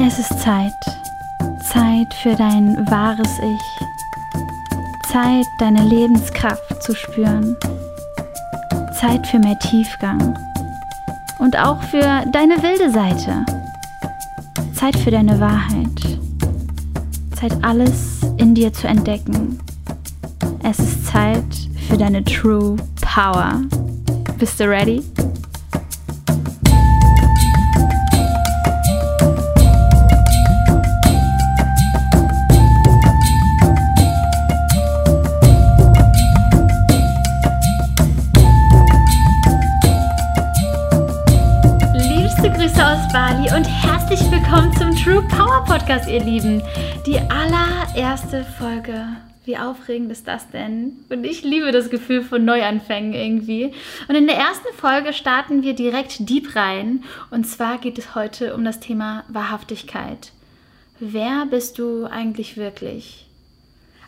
Es ist Zeit. Zeit für dein wahres Ich. Zeit, deine Lebenskraft zu spüren. Zeit für mehr Tiefgang. Und auch für deine wilde Seite. Zeit für deine Wahrheit. Zeit, alles in dir zu entdecken. Es ist Zeit für deine True Power. Bist du ready? Podcast, ihr Lieben. Die allererste Folge. Wie aufregend ist das denn? Und ich liebe das Gefühl von Neuanfängen irgendwie. Und in der ersten Folge starten wir direkt deep rein. Und zwar geht es heute um das Thema Wahrhaftigkeit. Wer bist du eigentlich wirklich?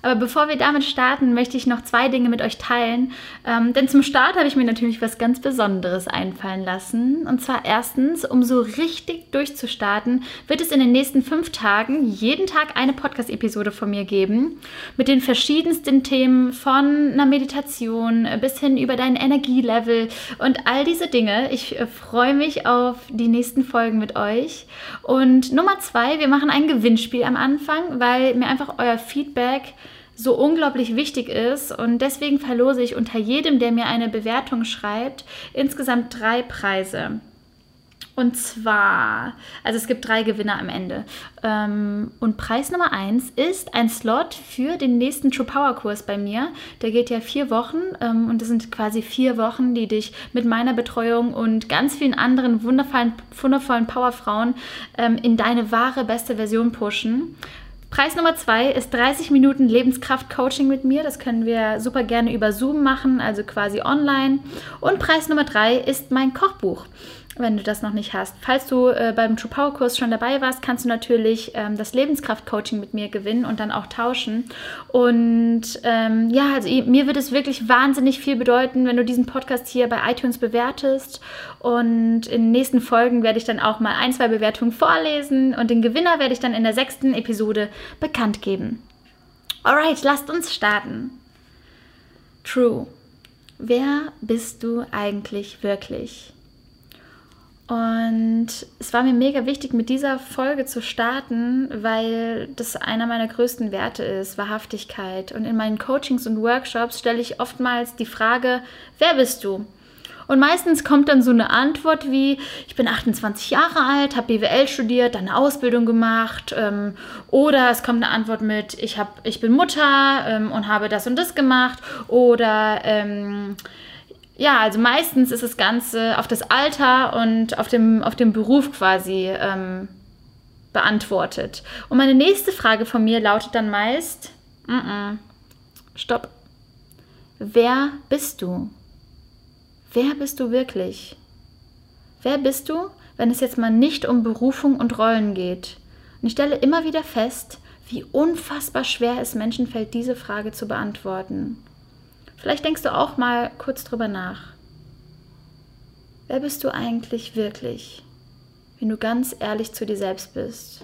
Aber bevor wir damit starten, möchte ich noch zwei Dinge mit euch teilen. Ähm, denn zum Start habe ich mir natürlich was ganz Besonderes einfallen lassen. Und zwar erstens, um so richtig durchzustarten, wird es in den nächsten fünf Tagen jeden Tag eine Podcast-Episode von mir geben. Mit den verschiedensten Themen von einer Meditation bis hin über dein Energielevel und all diese Dinge. Ich äh, freue mich auf die nächsten Folgen mit euch. Und Nummer zwei, wir machen ein Gewinnspiel am Anfang, weil mir einfach euer Feedback so unglaublich wichtig ist. Und deswegen verlose ich unter jedem, der mir eine Bewertung schreibt, insgesamt drei Preise. Und zwar, also es gibt drei Gewinner am Ende. Ähm, und Preis Nummer eins ist ein Slot für den nächsten True Power Kurs bei mir. Der geht ja vier Wochen ähm, und das sind quasi vier Wochen, die dich mit meiner Betreuung und ganz vielen anderen wundervollen, wundervollen Powerfrauen ähm, in deine wahre beste Version pushen. Preis Nummer zwei ist 30 Minuten Lebenskraft-Coaching mit mir. Das können wir super gerne über Zoom machen, also quasi online. Und Preis Nummer drei ist mein Kochbuch wenn du das noch nicht hast. Falls du äh, beim True Power Kurs schon dabei warst, kannst du natürlich ähm, das Lebenskraft Coaching mit mir gewinnen und dann auch tauschen. Und ähm, ja, also mir wird es wirklich wahnsinnig viel bedeuten, wenn du diesen Podcast hier bei iTunes bewertest. Und in den nächsten Folgen werde ich dann auch mal ein, zwei Bewertungen vorlesen und den Gewinner werde ich dann in der sechsten Episode bekannt geben. Alright, lasst uns starten. True. Wer bist du eigentlich wirklich? Und es war mir mega wichtig, mit dieser Folge zu starten, weil das einer meiner größten Werte ist, Wahrhaftigkeit. Und in meinen Coachings und Workshops stelle ich oftmals die Frage, wer bist du? Und meistens kommt dann so eine Antwort wie, ich bin 28 Jahre alt, habe BWL studiert, dann eine Ausbildung gemacht. Ähm, oder es kommt eine Antwort mit, ich, hab, ich bin Mutter ähm, und habe das und das gemacht. Oder... Ähm, ja, also meistens ist das Ganze auf das Alter und auf dem, auf dem Beruf quasi ähm, beantwortet. Und meine nächste Frage von mir lautet dann meist, mm -mm, stopp, wer bist du? Wer bist du wirklich? Wer bist du, wenn es jetzt mal nicht um Berufung und Rollen geht? Und ich stelle immer wieder fest, wie unfassbar schwer es Menschen fällt, diese Frage zu beantworten. Vielleicht denkst du auch mal kurz drüber nach. Wer bist du eigentlich wirklich, wenn du ganz ehrlich zu dir selbst bist?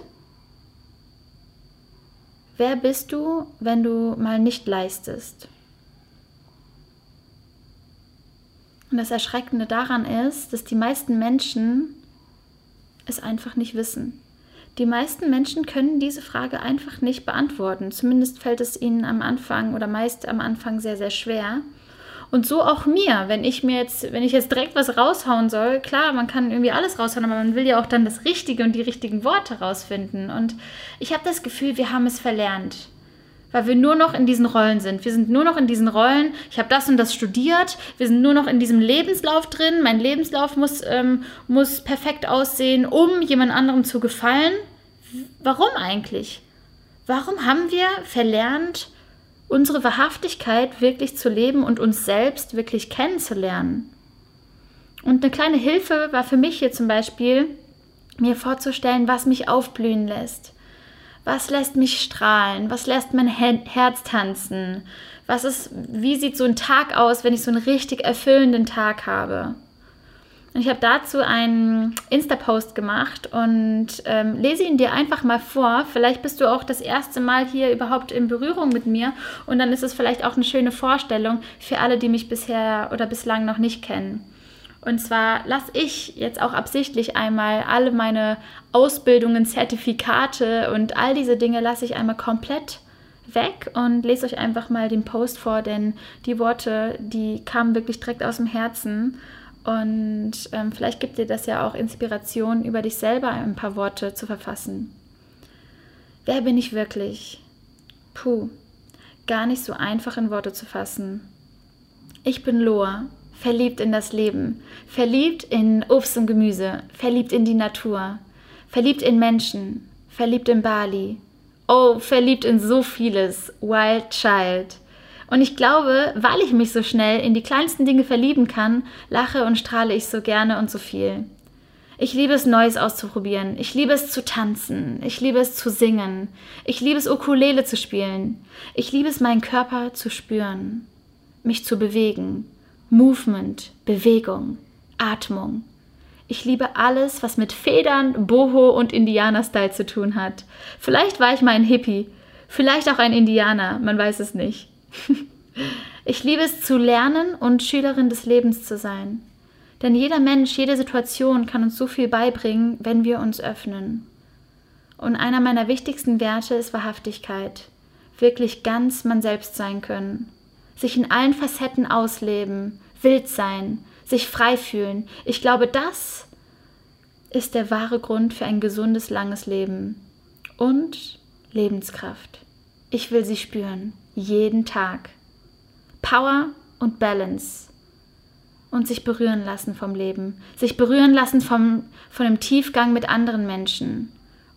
Wer bist du, wenn du mal nicht leistest? Und das Erschreckende daran ist, dass die meisten Menschen es einfach nicht wissen. Die meisten Menschen können diese Frage einfach nicht beantworten. Zumindest fällt es ihnen am Anfang oder meist am Anfang sehr, sehr schwer. Und so auch mir, wenn ich mir jetzt, wenn ich jetzt direkt was raushauen soll, klar, man kann irgendwie alles raushauen, aber man will ja auch dann das Richtige und die richtigen Worte rausfinden. Und ich habe das Gefühl, wir haben es verlernt. Weil wir nur noch in diesen Rollen sind. Wir sind nur noch in diesen Rollen. Ich habe das und das studiert. Wir sind nur noch in diesem Lebenslauf drin. Mein Lebenslauf muss, ähm, muss perfekt aussehen, um jemand anderem zu gefallen. Warum eigentlich? Warum haben wir verlernt, unsere Wahrhaftigkeit wirklich zu leben und uns selbst wirklich kennenzulernen? Und eine kleine Hilfe war für mich hier zum Beispiel, mir vorzustellen, was mich aufblühen lässt. Was lässt mich strahlen? Was lässt mein Herz tanzen? Was ist, wie sieht so ein Tag aus, wenn ich so einen richtig erfüllenden Tag habe? Und ich habe dazu einen Insta-Post gemacht und ähm, lese ihn dir einfach mal vor. Vielleicht bist du auch das erste Mal hier überhaupt in Berührung mit mir und dann ist es vielleicht auch eine schöne Vorstellung für alle, die mich bisher oder bislang noch nicht kennen. Und zwar lasse ich jetzt auch absichtlich einmal alle meine Ausbildungen, Zertifikate und all diese Dinge lasse ich einmal komplett weg und lese euch einfach mal den Post vor, denn die Worte, die kamen wirklich direkt aus dem Herzen. Und ähm, vielleicht gibt dir das ja auch Inspiration, über dich selber ein paar Worte zu verfassen. Wer bin ich wirklich? Puh, gar nicht so einfach in Worte zu fassen. Ich bin Loa, verliebt in das Leben, verliebt in Obst und Gemüse, verliebt in die Natur, verliebt in Menschen, verliebt in Bali, Oh, verliebt in so vieles. Wild Child. Und ich glaube, weil ich mich so schnell in die kleinsten Dinge verlieben kann, lache und strahle ich so gerne und so viel. Ich liebe es, Neues auszuprobieren. Ich liebe es zu tanzen. Ich liebe es zu singen. Ich liebe es, Ukulele zu spielen. Ich liebe es, meinen Körper zu spüren. Mich zu bewegen. Movement, Bewegung, Atmung. Ich liebe alles, was mit Federn, Boho und Indianer-Style zu tun hat. Vielleicht war ich mal ein Hippie, vielleicht auch ein Indianer, man weiß es nicht. ich liebe es zu lernen und Schülerin des Lebens zu sein. Denn jeder Mensch, jede Situation kann uns so viel beibringen, wenn wir uns öffnen. Und einer meiner wichtigsten Werte ist Wahrhaftigkeit. Wirklich ganz man selbst sein können. Sich in allen Facetten ausleben, wild sein, sich frei fühlen. Ich glaube, das ist der wahre Grund für ein gesundes, langes Leben. Und Lebenskraft. Ich will sie spüren, jeden Tag. Power und Balance. Und sich berühren lassen vom Leben. Sich berühren lassen vom, von dem Tiefgang mit anderen Menschen.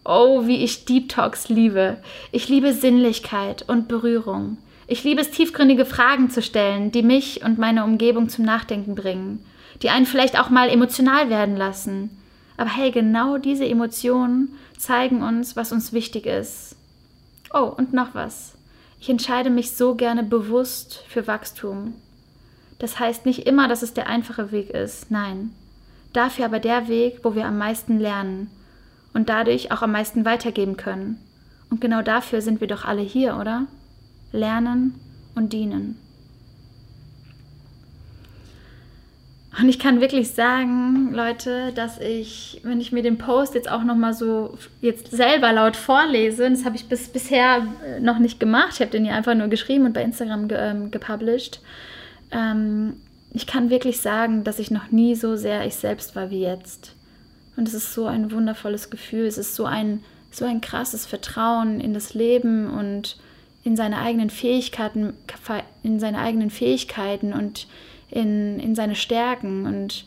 Oh, wie ich Deep Talks liebe. Ich liebe Sinnlichkeit und Berührung. Ich liebe es, tiefgründige Fragen zu stellen, die mich und meine Umgebung zum Nachdenken bringen, die einen vielleicht auch mal emotional werden lassen. Aber hey, genau diese Emotionen zeigen uns, was uns wichtig ist. Oh, und noch was. Ich entscheide mich so gerne bewusst für Wachstum. Das heißt nicht immer, dass es der einfache Weg ist, nein. Dafür aber der Weg, wo wir am meisten lernen und dadurch auch am meisten weitergeben können. Und genau dafür sind wir doch alle hier, oder? Lernen und dienen. Und ich kann wirklich sagen, Leute, dass ich, wenn ich mir den Post jetzt auch noch mal so jetzt selber laut vorlese, das habe ich bis bisher äh, noch nicht gemacht. Ich habe den ja einfach nur geschrieben und bei Instagram ge, ähm, gepublished. Ähm, ich kann wirklich sagen, dass ich noch nie so sehr ich selbst war wie jetzt. Und es ist so ein wundervolles Gefühl. Es ist so ein so ein krasses Vertrauen in das Leben und in seine eigenen Fähigkeiten, in seine eigenen Fähigkeiten und in, in seine Stärken. Und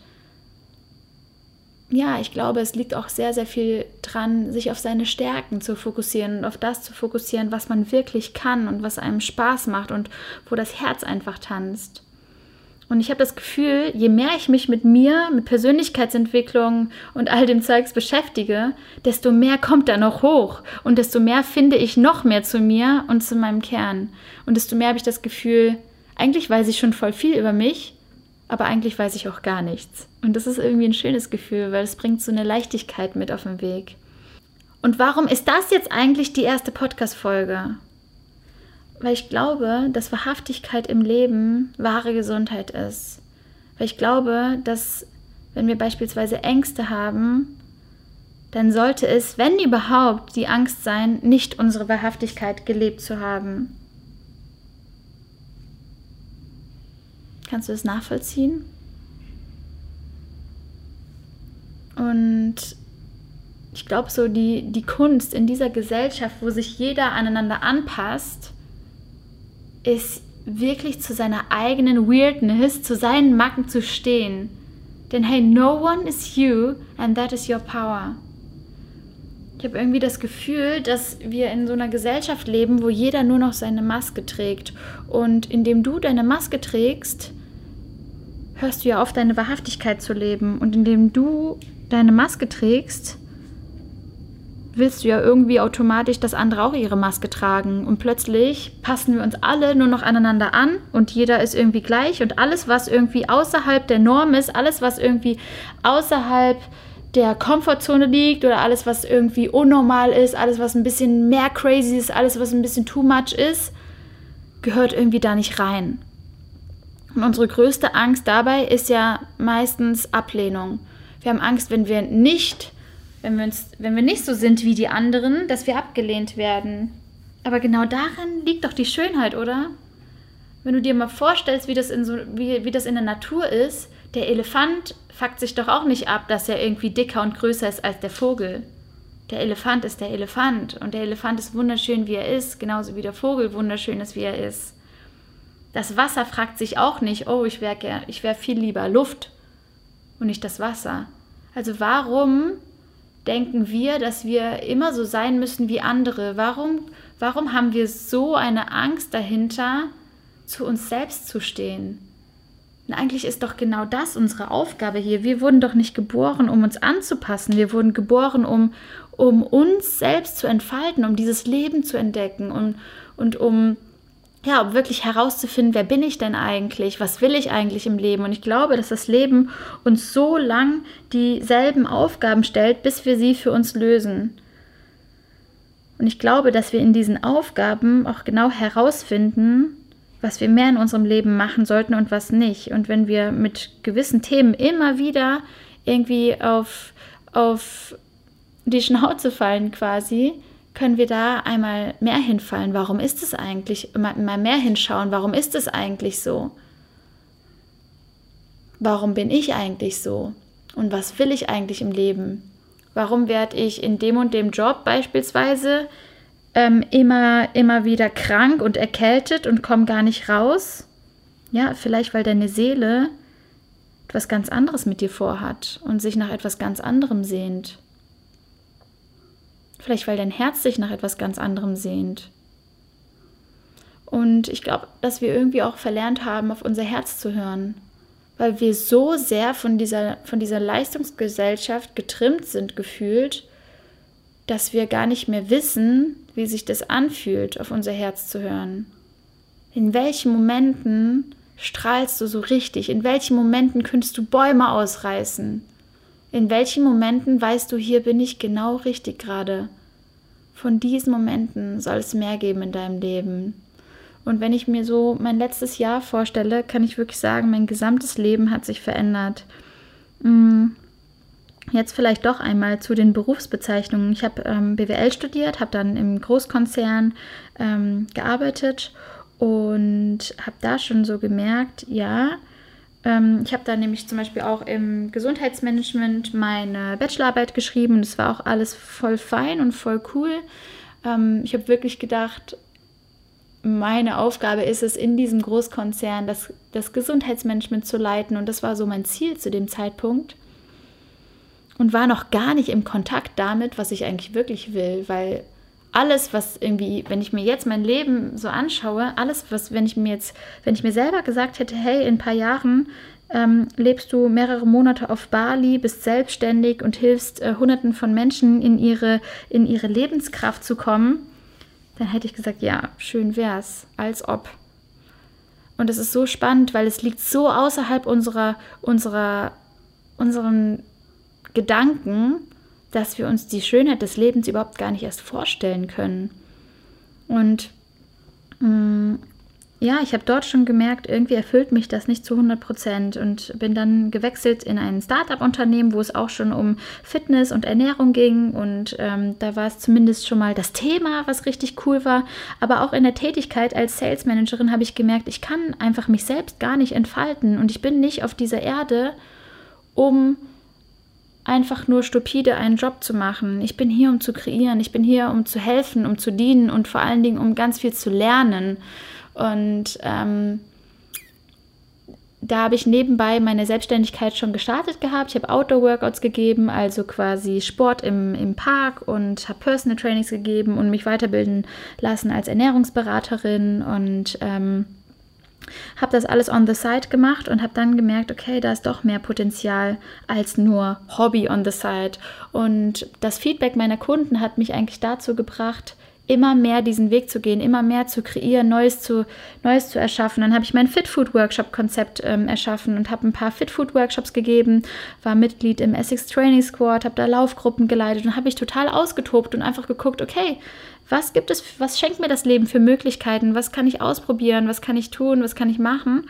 ja, ich glaube, es liegt auch sehr, sehr viel dran, sich auf seine Stärken zu fokussieren und auf das zu fokussieren, was man wirklich kann und was einem Spaß macht und wo das Herz einfach tanzt. Und ich habe das Gefühl, je mehr ich mich mit mir, mit Persönlichkeitsentwicklung und all dem Zeugs beschäftige, desto mehr kommt da noch hoch und desto mehr finde ich noch mehr zu mir und zu meinem Kern. Und desto mehr habe ich das Gefühl, eigentlich weiß ich schon voll viel über mich, aber eigentlich weiß ich auch gar nichts. Und das ist irgendwie ein schönes Gefühl, weil es bringt so eine Leichtigkeit mit auf den Weg. Und warum ist das jetzt eigentlich die erste Podcast-Folge? Weil ich glaube, dass Wahrhaftigkeit im Leben wahre Gesundheit ist. Weil ich glaube, dass wenn wir beispielsweise Ängste haben, dann sollte es, wenn überhaupt, die Angst sein, nicht unsere Wahrhaftigkeit gelebt zu haben. Kannst du das nachvollziehen? Und ich glaube, so die, die Kunst in dieser Gesellschaft, wo sich jeder aneinander anpasst, ist wirklich zu seiner eigenen Weirdness, zu seinen Macken zu stehen. Denn hey, no one is you and that is your power. Ich habe irgendwie das Gefühl, dass wir in so einer Gesellschaft leben, wo jeder nur noch seine Maske trägt. Und indem du deine Maske trägst, hörst du ja auf, deine Wahrhaftigkeit zu leben. Und indem du deine Maske trägst, willst du ja irgendwie automatisch, dass andere auch ihre Maske tragen. Und plötzlich passen wir uns alle nur noch aneinander an und jeder ist irgendwie gleich. Und alles, was irgendwie außerhalb der Norm ist, alles, was irgendwie außerhalb der Komfortzone liegt oder alles, was irgendwie unnormal ist, alles, was ein bisschen mehr crazy ist, alles, was ein bisschen too much ist, gehört irgendwie da nicht rein. Und unsere größte Angst dabei ist ja meistens Ablehnung. Wir haben Angst, wenn wir nicht wenn wir, uns, wenn wir nicht so sind wie die anderen, dass wir abgelehnt werden. Aber genau darin liegt doch die Schönheit, oder? Wenn du dir mal vorstellst, wie das in, so, wie, wie das in der Natur ist, der Elefant fuckt sich doch auch nicht ab, dass er irgendwie dicker und größer ist als der Vogel. Der Elefant ist der Elefant und der Elefant ist wunderschön, wie er ist, genauso wie der Vogel wunderschön ist, wie er ist. Das Wasser fragt sich auch nicht, oh, ich wäre wär viel lieber Luft und nicht das Wasser. Also warum denken wir, dass wir immer so sein müssen wie andere? Warum, warum haben wir so eine Angst dahinter, zu uns selbst zu stehen? Und eigentlich ist doch genau das unsere Aufgabe hier. Wir wurden doch nicht geboren, um uns anzupassen. Wir wurden geboren, um, um uns selbst zu entfalten, um dieses Leben zu entdecken und, und um ja, um wirklich herauszufinden, wer bin ich denn eigentlich, was will ich eigentlich im Leben. Und ich glaube, dass das Leben uns so lang dieselben Aufgaben stellt, bis wir sie für uns lösen. Und ich glaube, dass wir in diesen Aufgaben auch genau herausfinden, was wir mehr in unserem Leben machen sollten und was nicht. Und wenn wir mit gewissen Themen immer wieder irgendwie auf, auf die Schnauze fallen quasi, können wir da einmal mehr hinfallen. Warum ist es eigentlich? Mal mehr hinschauen. Warum ist es eigentlich so? Warum bin ich eigentlich so? Und was will ich eigentlich im Leben? Warum werde ich in dem und dem Job beispielsweise ähm, immer, immer wieder krank und erkältet und komme gar nicht raus? Ja, vielleicht weil deine Seele etwas ganz anderes mit dir vorhat und sich nach etwas ganz anderem sehnt. Vielleicht weil dein Herz sich nach etwas ganz anderem sehnt. Und ich glaube, dass wir irgendwie auch verlernt haben, auf unser Herz zu hören, weil wir so sehr von dieser, von dieser Leistungsgesellschaft getrimmt sind, gefühlt, dass wir gar nicht mehr wissen, wie sich das anfühlt, auf unser Herz zu hören. In welchen Momenten strahlst du so richtig? In welchen Momenten könntest du Bäume ausreißen? In welchen Momenten weißt du, hier bin ich genau richtig gerade? Von diesen Momenten soll es mehr geben in deinem Leben. Und wenn ich mir so mein letztes Jahr vorstelle, kann ich wirklich sagen, mein gesamtes Leben hat sich verändert. Mm, jetzt vielleicht doch einmal zu den Berufsbezeichnungen. Ich habe ähm, BWL studiert, habe dann im Großkonzern ähm, gearbeitet und habe da schon so gemerkt, ja, ich habe da nämlich zum Beispiel auch im Gesundheitsmanagement meine Bachelorarbeit geschrieben und es war auch alles voll fein und voll cool. Ähm, ich habe wirklich gedacht, meine Aufgabe ist es, in diesem Großkonzern das, das Gesundheitsmanagement zu leiten und das war so mein Ziel zu dem Zeitpunkt und war noch gar nicht im Kontakt damit, was ich eigentlich wirklich will, weil alles, was irgendwie, wenn ich mir jetzt mein Leben so anschaue, alles, was, wenn ich mir jetzt, wenn ich mir selber gesagt hätte, hey, in ein paar Jahren ähm, lebst du mehrere Monate auf Bali, bist selbstständig und hilfst äh, Hunderten von Menschen in ihre, in ihre Lebenskraft zu kommen, dann hätte ich gesagt, ja, schön wär's, als ob. Und es ist so spannend, weil es liegt so außerhalb unserer, unserer, unseren Gedanken, dass wir uns die Schönheit des Lebens überhaupt gar nicht erst vorstellen können. Und mh, mm, ja, ich habe dort schon gemerkt, irgendwie erfüllt mich das nicht zu 100 Prozent und bin dann gewechselt in ein Startup-Unternehmen, wo es auch schon um Fitness und Ernährung ging und ähm, da war es zumindest schon mal das Thema, was richtig cool war. Aber auch in der Tätigkeit als Sales Managerin habe ich gemerkt, ich kann einfach mich selbst gar nicht entfalten und ich bin nicht auf dieser Erde, um einfach nur stupide einen Job zu machen. Ich bin hier, um zu kreieren. Ich bin hier, um zu helfen, um zu dienen und vor allen Dingen, um ganz viel zu lernen. Und ähm, da habe ich nebenbei meine Selbstständigkeit schon gestartet gehabt. Ich habe Outdoor-Workouts gegeben, also quasi Sport im, im Park und habe Personal Trainings gegeben und mich weiterbilden lassen als Ernährungsberaterin und ähm, habe das alles on the side gemacht und habe dann gemerkt, okay, da ist doch mehr Potenzial als nur Hobby on the side. Und das Feedback meiner Kunden hat mich eigentlich dazu gebracht, immer mehr diesen Weg zu gehen, immer mehr zu kreieren, Neues zu, Neues zu erschaffen. Dann habe ich mein Fit Food Workshop Konzept ähm, erschaffen und habe ein paar Fit Food Workshops gegeben, war Mitglied im Essex Training Squad, habe da Laufgruppen geleitet und habe mich total ausgetobt und einfach geguckt, okay, was gibt es, was schenkt mir das Leben für Möglichkeiten? Was kann ich ausprobieren? Was kann ich tun? Was kann ich machen?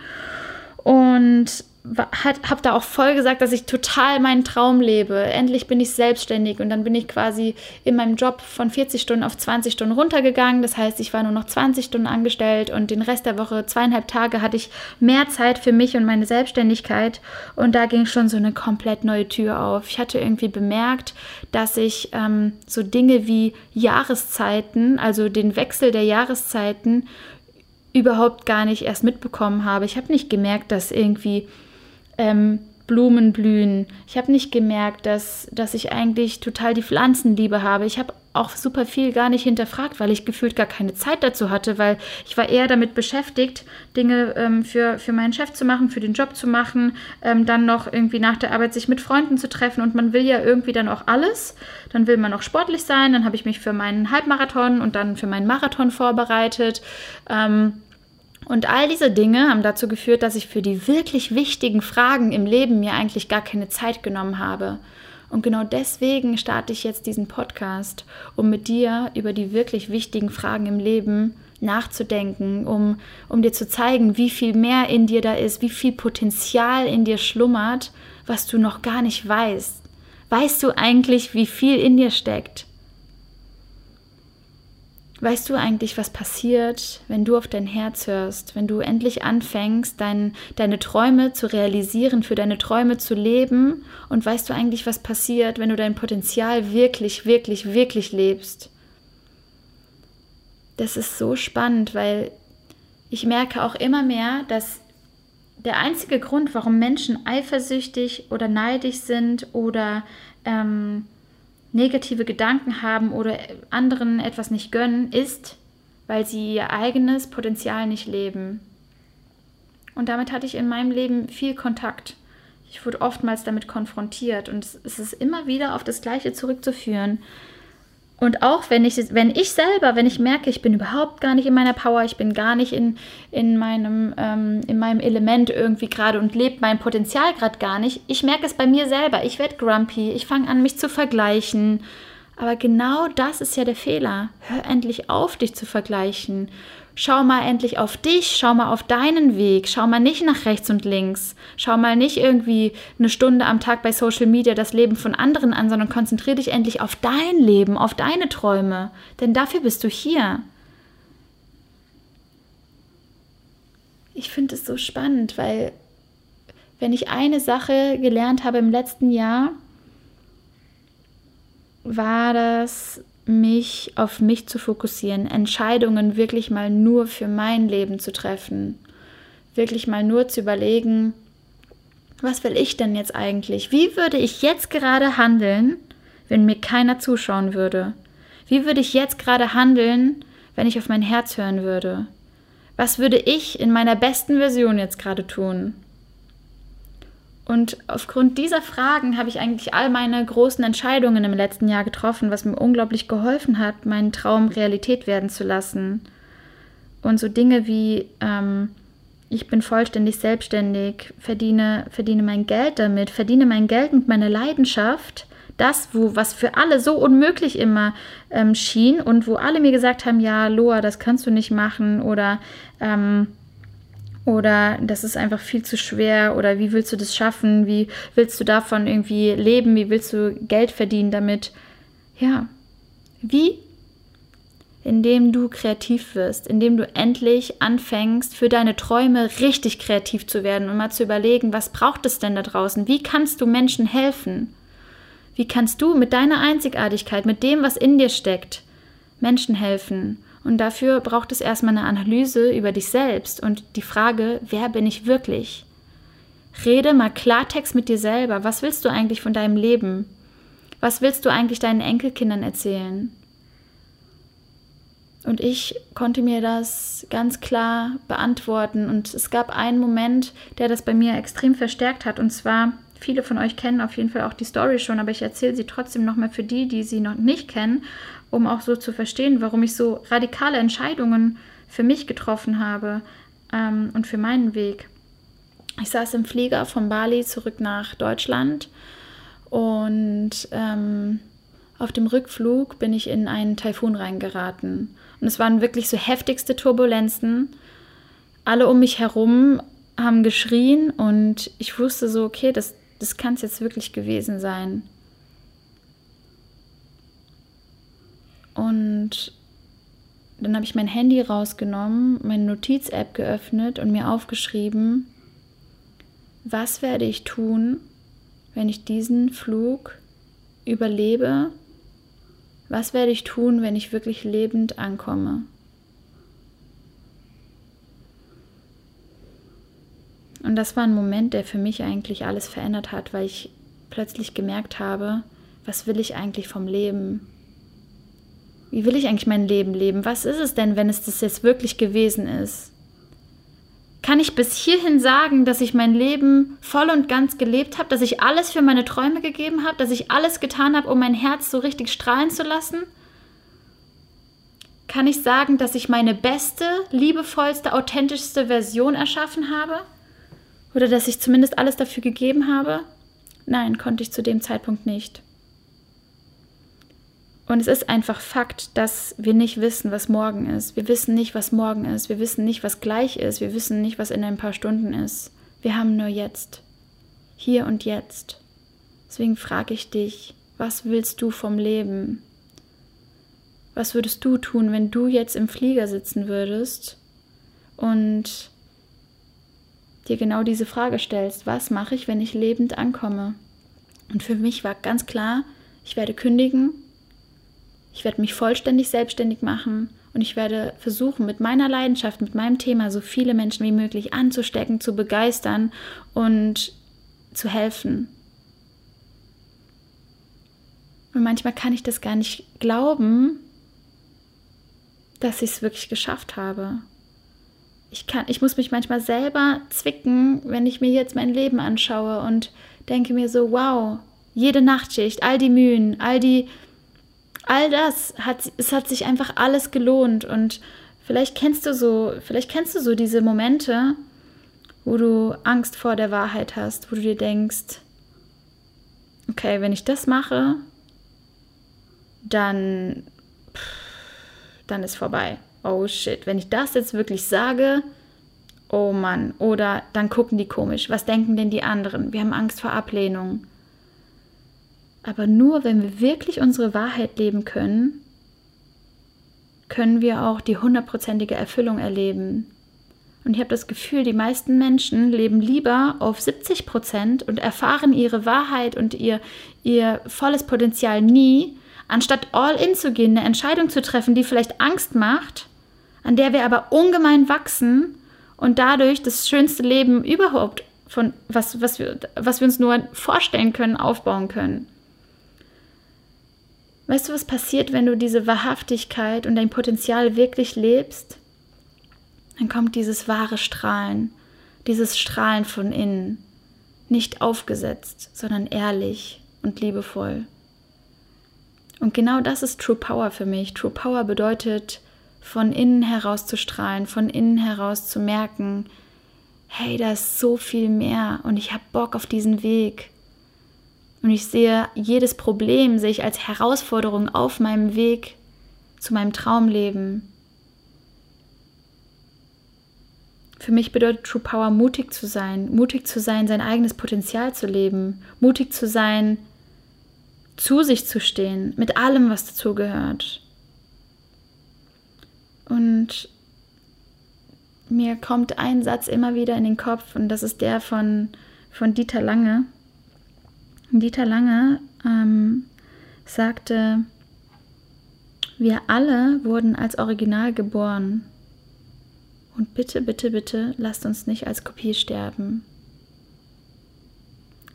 Und habe da auch voll gesagt, dass ich total meinen Traum lebe. Endlich bin ich selbstständig und dann bin ich quasi in meinem Job von 40 Stunden auf 20 Stunden runtergegangen. Das heißt, ich war nur noch 20 Stunden angestellt und den Rest der Woche, zweieinhalb Tage, hatte ich mehr Zeit für mich und meine Selbstständigkeit. Und da ging schon so eine komplett neue Tür auf. Ich hatte irgendwie bemerkt, dass ich ähm, so Dinge wie Jahreszeiten, also den Wechsel der Jahreszeiten, überhaupt gar nicht erst mitbekommen habe. Ich habe nicht gemerkt, dass irgendwie ähm, Blumen blühen. Ich habe nicht gemerkt, dass, dass ich eigentlich total die Pflanzenliebe habe. Ich habe auch super viel gar nicht hinterfragt, weil ich gefühlt gar keine Zeit dazu hatte, weil ich war eher damit beschäftigt, Dinge ähm, für, für meinen Chef zu machen, für den Job zu machen, ähm, dann noch irgendwie nach der Arbeit sich mit Freunden zu treffen und man will ja irgendwie dann auch alles. Dann will man auch sportlich sein, dann habe ich mich für meinen Halbmarathon und dann für meinen Marathon vorbereitet. Ähm, und all diese Dinge haben dazu geführt, dass ich für die wirklich wichtigen Fragen im Leben mir eigentlich gar keine Zeit genommen habe. Und genau deswegen starte ich jetzt diesen Podcast, um mit dir über die wirklich wichtigen Fragen im Leben nachzudenken, um, um dir zu zeigen, wie viel mehr in dir da ist, wie viel Potenzial in dir schlummert, was du noch gar nicht weißt. Weißt du eigentlich, wie viel in dir steckt? Weißt du eigentlich, was passiert, wenn du auf dein Herz hörst, wenn du endlich anfängst, dein, deine Träume zu realisieren, für deine Träume zu leben? Und weißt du eigentlich, was passiert, wenn du dein Potenzial wirklich, wirklich, wirklich lebst? Das ist so spannend, weil ich merke auch immer mehr, dass der einzige Grund, warum Menschen eifersüchtig oder neidisch sind oder ähm, negative Gedanken haben oder anderen etwas nicht gönnen, ist, weil sie ihr eigenes Potenzial nicht leben. Und damit hatte ich in meinem Leben viel Kontakt. Ich wurde oftmals damit konfrontiert und es ist immer wieder auf das Gleiche zurückzuführen. Und auch wenn ich, wenn ich selber, wenn ich merke, ich bin überhaupt gar nicht in meiner Power, ich bin gar nicht in, in, meinem, ähm, in meinem Element irgendwie gerade und lebe mein Potenzial gerade gar nicht, ich merke es bei mir selber. Ich werde grumpy, ich fange an, mich zu vergleichen. Aber genau das ist ja der Fehler. Hör endlich auf, dich zu vergleichen. Schau mal endlich auf dich, schau mal auf deinen Weg, schau mal nicht nach rechts und links, schau mal nicht irgendwie eine Stunde am Tag bei Social Media das Leben von anderen an, sondern konzentriere dich endlich auf dein Leben, auf deine Träume, denn dafür bist du hier. Ich finde es so spannend, weil wenn ich eine Sache gelernt habe im letzten Jahr, war das mich auf mich zu fokussieren, Entscheidungen wirklich mal nur für mein Leben zu treffen, wirklich mal nur zu überlegen, was will ich denn jetzt eigentlich? Wie würde ich jetzt gerade handeln, wenn mir keiner zuschauen würde? Wie würde ich jetzt gerade handeln, wenn ich auf mein Herz hören würde? Was würde ich in meiner besten Version jetzt gerade tun? Und aufgrund dieser Fragen habe ich eigentlich all meine großen Entscheidungen im letzten Jahr getroffen, was mir unglaublich geholfen hat, meinen Traum Realität werden zu lassen. Und so Dinge wie, ähm, ich bin vollständig selbstständig, verdiene, verdiene mein Geld damit, verdiene mein Geld mit meiner Leidenschaft, das, wo, was für alle so unmöglich immer ähm, schien und wo alle mir gesagt haben, ja, Loa, das kannst du nicht machen oder ähm, oder das ist einfach viel zu schwer oder wie willst du das schaffen? Wie willst du davon irgendwie leben? Wie willst du Geld verdienen damit? Ja, wie? Indem du kreativ wirst, indem du endlich anfängst, für deine Träume richtig kreativ zu werden und mal zu überlegen, was braucht es denn da draußen? Wie kannst du Menschen helfen? Wie kannst du mit deiner Einzigartigkeit, mit dem, was in dir steckt, Menschen helfen? Und dafür braucht es erstmal eine Analyse über dich selbst und die Frage, wer bin ich wirklich? Rede mal Klartext mit dir selber. Was willst du eigentlich von deinem Leben? Was willst du eigentlich deinen Enkelkindern erzählen? Und ich konnte mir das ganz klar beantworten. Und es gab einen Moment, der das bei mir extrem verstärkt hat. Und zwar, viele von euch kennen auf jeden Fall auch die Story schon, aber ich erzähle sie trotzdem nochmal für die, die sie noch nicht kennen, um auch so zu verstehen, warum ich so radikale Entscheidungen für mich getroffen habe ähm, und für meinen Weg. Ich saß im Flieger von Bali zurück nach Deutschland und ähm, auf dem Rückflug bin ich in einen Taifun reingeraten. Und es waren wirklich so heftigste Turbulenzen. Alle um mich herum haben geschrien und ich wusste so, okay, das, das kann es jetzt wirklich gewesen sein. Und dann habe ich mein Handy rausgenommen, meine Notiz-App geöffnet und mir aufgeschrieben, was werde ich tun, wenn ich diesen Flug überlebe was werde ich tun, wenn ich wirklich lebend ankomme? Und das war ein Moment, der für mich eigentlich alles verändert hat, weil ich plötzlich gemerkt habe, was will ich eigentlich vom Leben? Wie will ich eigentlich mein Leben leben? Was ist es denn, wenn es das jetzt wirklich gewesen ist? kann ich bis hierhin sagen, dass ich mein Leben voll und ganz gelebt habe, dass ich alles für meine Träume gegeben habe, dass ich alles getan habe, um mein Herz so richtig strahlen zu lassen? Kann ich sagen, dass ich meine beste, liebevollste, authentischste Version erschaffen habe? Oder dass ich zumindest alles dafür gegeben habe? Nein, konnte ich zu dem Zeitpunkt nicht. Und es ist einfach Fakt, dass wir nicht wissen, was morgen ist. Wir wissen nicht, was morgen ist. Wir wissen nicht, was gleich ist. Wir wissen nicht, was in ein paar Stunden ist. Wir haben nur jetzt. Hier und jetzt. Deswegen frage ich dich, was willst du vom Leben? Was würdest du tun, wenn du jetzt im Flieger sitzen würdest und dir genau diese Frage stellst, was mache ich, wenn ich lebend ankomme? Und für mich war ganz klar, ich werde kündigen, ich werde mich vollständig selbstständig machen und ich werde versuchen, mit meiner Leidenschaft, mit meinem Thema so viele Menschen wie möglich anzustecken, zu begeistern und zu helfen. Und manchmal kann ich das gar nicht glauben, dass ich es wirklich geschafft habe. Ich, kann, ich muss mich manchmal selber zwicken, wenn ich mir jetzt mein Leben anschaue und denke mir so, wow, jede Nachtschicht, all die Mühen, all die all das hat, es hat sich einfach alles gelohnt und vielleicht kennst du so, vielleicht kennst du so diese Momente, wo du Angst vor der Wahrheit hast, wo du dir denkst, okay, wenn ich das mache, dann, dann ist vorbei. Oh shit, wenn ich das jetzt wirklich sage, oh Mann, oder dann gucken die komisch. Was denken denn die anderen? Wir haben Angst vor Ablehnung. Aber nur wenn wir wirklich unsere Wahrheit leben können, können wir auch die hundertprozentige Erfüllung erleben. Und ich habe das Gefühl, die meisten Menschen leben lieber auf 70 Prozent und erfahren ihre Wahrheit und ihr, ihr volles Potenzial nie, anstatt all in zu gehen, eine Entscheidung zu treffen, die vielleicht Angst macht, an der wir aber ungemein wachsen und dadurch das schönste Leben überhaupt von was, was, wir, was wir uns nur vorstellen können, aufbauen können. Weißt du, was passiert, wenn du diese Wahrhaftigkeit und dein Potenzial wirklich lebst? Dann kommt dieses wahre Strahlen, dieses Strahlen von innen, nicht aufgesetzt, sondern ehrlich und liebevoll. Und genau das ist True Power für mich. True Power bedeutet, von innen heraus zu strahlen, von innen heraus zu merken, hey, da ist so viel mehr und ich habe Bock auf diesen Weg. Und ich sehe jedes Problem sehe ich als Herausforderung auf meinem Weg zu meinem Traumleben. Für mich bedeutet True Power mutig zu sein, mutig zu sein, sein eigenes Potenzial zu leben, mutig zu sein, zu sich zu stehen, mit allem, was dazugehört. Und mir kommt ein Satz immer wieder in den Kopf und das ist der von, von Dieter Lange. Dieter Lange ähm, sagte, wir alle wurden als Original geboren. Und bitte, bitte, bitte, lasst uns nicht als Kopie sterben.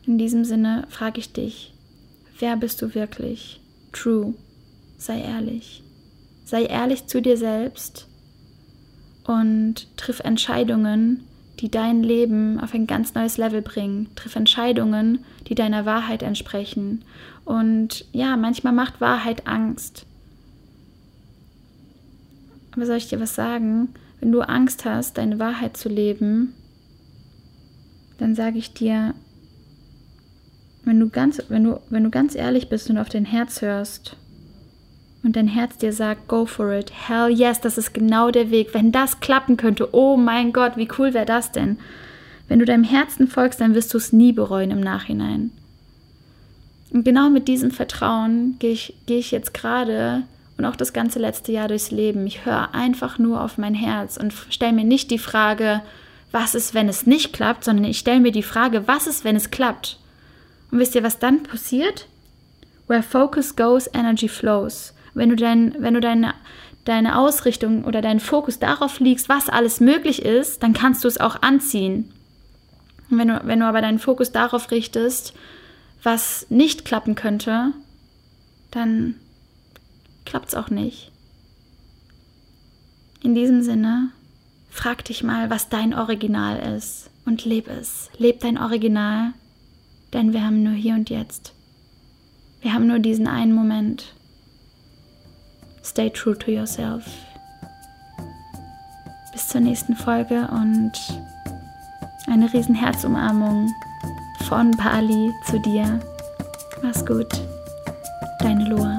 In diesem Sinne frage ich dich, wer bist du wirklich? True, sei ehrlich, sei ehrlich zu dir selbst und triff Entscheidungen, die dein Leben auf ein ganz neues Level bringen. Triff Entscheidungen, die deiner Wahrheit entsprechen. Und ja, manchmal macht Wahrheit Angst. Aber soll ich dir was sagen? Wenn du Angst hast, deine Wahrheit zu leben, dann sage ich dir, wenn du ganz, wenn du, wenn du ganz ehrlich bist und auf dein Herz hörst und dein Herz dir sagt, go for it, hell yes, das ist genau der Weg. Wenn das klappen könnte, oh mein Gott, wie cool wäre das denn? Wenn du deinem Herzen folgst, dann wirst du es nie bereuen im Nachhinein. Und genau mit diesem Vertrauen gehe ich, gehe ich jetzt gerade und auch das ganze letzte Jahr durchs Leben. Ich höre einfach nur auf mein Herz und stelle mir nicht die Frage, was ist, wenn es nicht klappt, sondern ich stelle mir die Frage, was ist, wenn es klappt? Und wisst ihr, was dann passiert? Where focus goes, energy flows. Wenn du, dein, wenn du deine, deine Ausrichtung oder deinen Fokus darauf legst, was alles möglich ist, dann kannst du es auch anziehen. Und wenn du, wenn du aber deinen Fokus darauf richtest, was nicht klappen könnte, dann klappt es auch nicht. In diesem Sinne, frag dich mal, was dein Original ist und leb es. Leb dein Original, denn wir haben nur hier und jetzt. Wir haben nur diesen einen Moment. Stay true to yourself. Bis zur nächsten Folge und eine riesen Herzumarmung von Bali zu dir. Mach's gut. Deine Loa.